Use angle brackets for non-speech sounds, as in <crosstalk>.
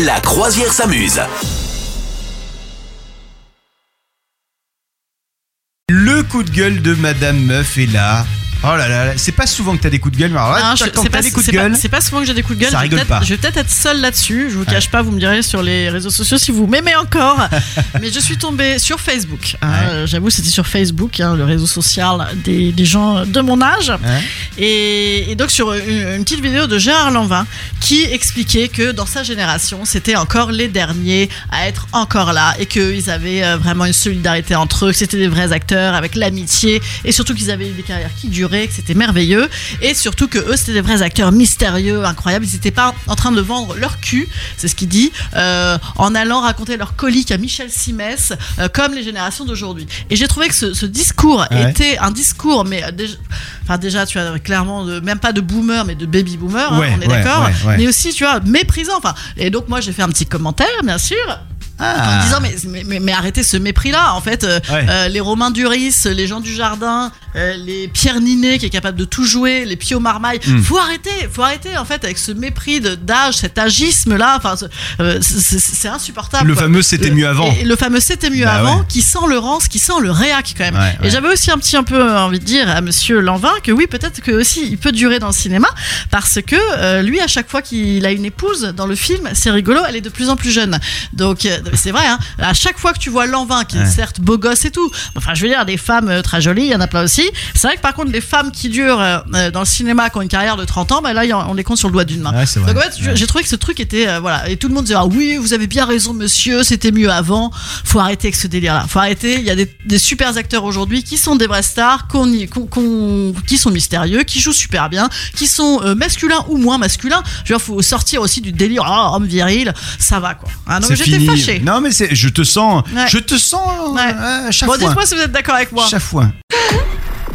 La croisière s'amuse. Le coup de gueule de Madame Meuf est là. Oh là là, là, c'est pas souvent que t'as des coups de gueule, mais alors là, je- quand c'est t'as pas, des coups de c'est pas- gueule, c'est pas souvent que j'ai des coups de gueule. Ça je vais rigole peut-être- pas. Je vais peut-être être seule là-dessus. Je vous cache pas, vous me direz sur les réseaux sociaux si vous m'aimez encore. <laughs> Mais je suis tombée sur Facebook. hein, Ouais. euh, J'avoue, c'était sur Facebook, hein, le réseau social des, des gens de mon âge. Et, et donc sur une, une petite vidéo de Gérard Lanvin qui expliquait que dans sa génération, c'était encore les derniers à être encore là et qu'ils avaient euh, vraiment une solidarité entre eux, que c'était des vrais acteurs avec l'amitié et surtout qu'ils avaient des carrières qui duraient, que c'était merveilleux et surtout que eux c'était des vrais acteurs mystérieux, incroyables. Ils n'étaient pas en train de vendre leur cul, c'est ce qu'il dit, euh, en allant raconter leur colique à Michel Simès euh, comme les générations d'aujourd'hui. Et j'ai trouvé que ce, ce discours Ouais. était un discours, mais euh, déjà, enfin déjà tu as clairement de, même pas de boomer, mais de baby boomer, hein, on est ouais, d'accord, mais aussi tu vois méprisant. Enfin, et donc moi j'ai fait un petit commentaire, bien sûr, en Ah. disant mais, mais, mais- mais arrêtez ce mépris-là. En fait, euh, Ouais. euh, les Romains Duris, les gens du jardin, euh, les Pierre Ninet qui est capable de tout jouer, les Pio Marmaille, Hmm. faut arrêter, faut arrêter en fait avec ce mépris d'âge, cet agisme-là. Enfin, ce- euh, c'est- insupportable. Le quoi. fameux c'était Le- mieux avant. Et le fameux c'était mieux Bah avant, ouais. qui sent le rance, qui sent le réac quand même. Ouais, ouais. Et j'avais aussi un petit un peu envie de dire à Monsieur Lanvin que oui, peut-être que aussi il peut durer dans le cinéma parce que euh, lui, à chaque fois qu'il a une épouse dans le film, c'est rigolo, elle est de plus en plus jeune. Donc euh, c'est vrai, hein, à chaque fois que tu vois Lanvin, qui est certes beau gosse et tout, enfin je veux dire des femmes euh, très jolies, il y en a plein aussi. C'est vrai que par contre les femmes qui durent euh, euh, dans le cinéma, qui ont une carrière de 30 ans, bah là on les compte sur le doigt d'une main. Ouais. Donc en fait, Ouais. j'ai trouvé que ce truc était euh, voilà et tout le monde disait ah oui vous avez bien raison monsieur c'était mieux avant faut arrêter avec ce délire là faut arrêter il y a des, des super acteurs aujourd'hui qui sont des vraies stars y- qui sont mystérieux qui jouent super bien qui sont euh, masculins ou moins masculins je veux dire faut sortir aussi du délire ah, homme viril ça va quoi ah, donc C'est j'étais fini. fâchée Non mais je te sens, Ouais. je te sens Ouais. euh, chaque bon dites-moi si vous êtes d'accord avec moi Chaque fois.